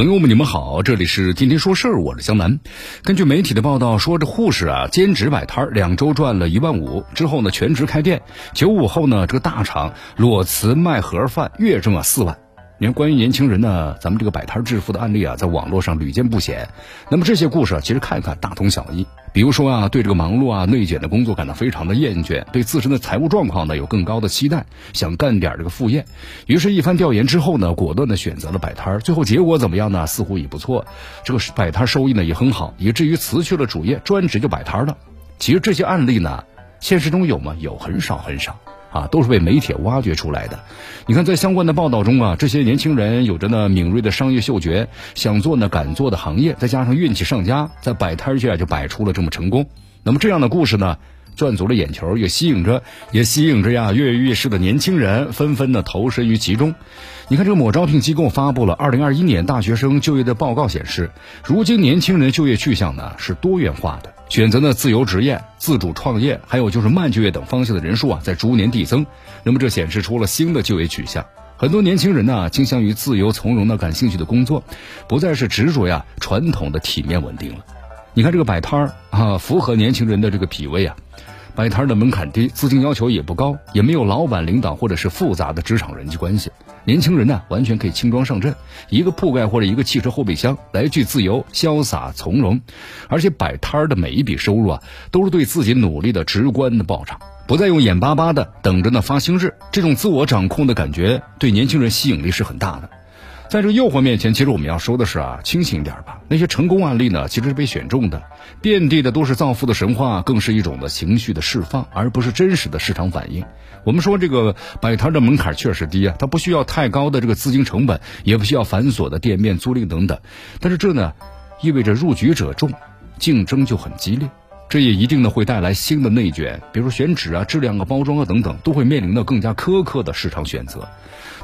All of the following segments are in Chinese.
朋友们，你们好，这里是天天说事儿，我是江南。根据媒体的报道说，这护士啊兼职摆摊儿，两周赚了一万五，之后呢全职开店。九五后呢，这个大厂裸辞卖盒饭，月挣啊四万。你看，关于年轻人呢，咱们这个摆摊致富的案例啊，在网络上屡见不鲜。那么这些故事啊，其实看一看大同小异。比如说啊，对这个忙碌啊、内卷的工作感到非常的厌倦，对自身的财务状况呢有更高的期待，想干点这个副业。于是，一番调研之后呢，果断的选择了摆摊。最后结果怎么样呢？似乎也不错，这个摆摊收益呢也很好，以至于辞去了主业，专职就摆摊了。其实这些案例呢，现实中有吗？有，很少很少。啊，都是被媒体挖掘出来的。你看，在相关的报道中啊，这些年轻人有着呢敏锐的商业嗅觉，想做呢敢做的行业，再加上运气上佳，在摆摊界就摆出了这么成功。那么这样的故事呢，赚足了眼球，也吸引着，也吸引着呀跃跃欲试的年轻人纷纷的投身于其中。你看，这个某招聘机构发布了二零二一年大学生就业的报告显示，如今年轻人就业去向呢是多元化的。选择呢自由职业、自主创业，还有就是慢就业等方向的人数啊，在逐年递增。那么这显示出了新的就业取向。很多年轻人呢，倾向于自由从容的感兴趣的工作，不再是执着呀传统的体面稳定了。你看这个摆摊儿啊，符合年轻人的这个脾胃啊。摆摊的门槛低，资金要求也不高，也没有老板领导或者是复杂的职场人际关系。年轻人呢，完全可以轻装上阵，一个铺盖或者一个汽车后备箱，来去自由、潇洒、从容。而且摆摊的每一笔收入啊，都是对自己努力的直观的报偿，不再用眼巴巴的等着那发薪日。这种自我掌控的感觉，对年轻人吸引力是很大的。在这个诱惑面前，其实我们要说的是啊，清醒一点吧。那些成功案例呢，其实是被选中的，遍地的都是造富的神话，更是一种的情绪的释放，而不是真实的市场反应。我们说这个摆摊的门槛确实低啊，它不需要太高的这个资金成本，也不需要繁琐的店面租赁等等。但是这呢，意味着入局者众，竞争就很激烈。这也一定呢会带来新的内卷，比如选址啊、质量啊、包装啊等等，都会面临着更加苛刻的市场选择。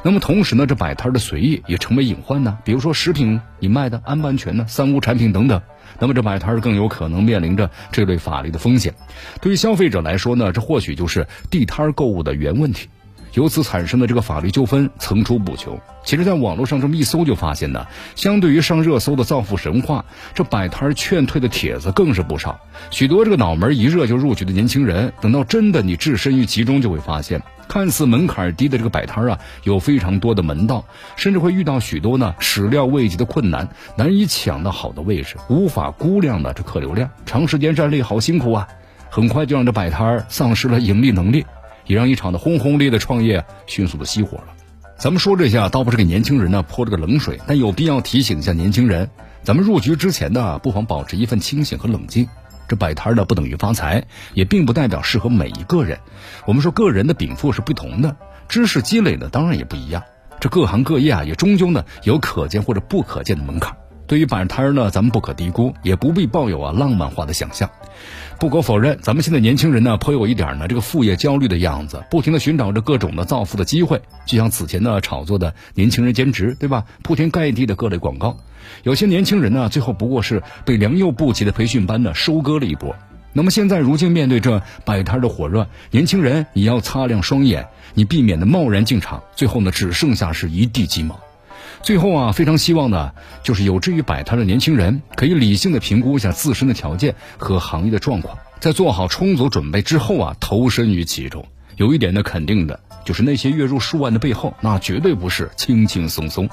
那么同时呢，这摆摊的随意也成为隐患呢。比如说食品你卖的安不安全呢？三无产品等等。那么这摆摊更有可能面临着这类法律的风险。对于消费者来说呢，这或许就是地摊购物的原问题。由此产生的这个法律纠纷层出不穷。其实，在网络上这么一搜，就发现呢，相对于上热搜的造富神话，这摆摊劝退的帖子更是不少。许多这个脑门一热就入局的年轻人，等到真的你置身于其中，就会发现，看似门槛低的这个摆摊啊，有非常多的门道，甚至会遇到许多呢始料未及的困难，难以抢到好的位置，无法估量的这客流量，长时间站立好辛苦啊，很快就让这摆摊丧失了盈利能力。也让一场的轰轰烈烈创业迅速的熄火了。咱们说这些啊，倒不是给年轻人呢泼这个冷水，但有必要提醒一下年轻人，咱们入局之前呢，不妨保持一份清醒和冷静。这摆摊呢不等于发财，也并不代表适合每一个人。我们说个人的禀赋是不同的，知识积累呢当然也不一样。这各行各业啊，也终究呢有可见或者不可见的门槛。对于摆摊儿呢，咱们不可低估，也不必抱有啊浪漫化的想象。不可否认，咱们现在年轻人呢，颇有一点呢这个副业焦虑的样子，不停的寻找着各种的造富的机会。就像此前呢炒作的年轻人兼职，对吧？铺天盖地的各类广告，有些年轻人呢，最后不过是被良莠不齐的培训班呢收割了一波。那么现在如今面对这摆摊的火热，年轻人也要擦亮双眼，你避免的贸然进场，最后呢只剩下是一地鸡毛。最后啊，非常希望呢，就是有志于摆摊的年轻人，可以理性的评估一下自身的条件和行业的状况，在做好充足准备之后啊，投身于其中。有一点呢，肯定的就是那些月入数万的背后，那绝对不是轻轻松松。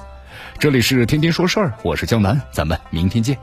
这里是天天说事儿，我是江南，咱们明天见。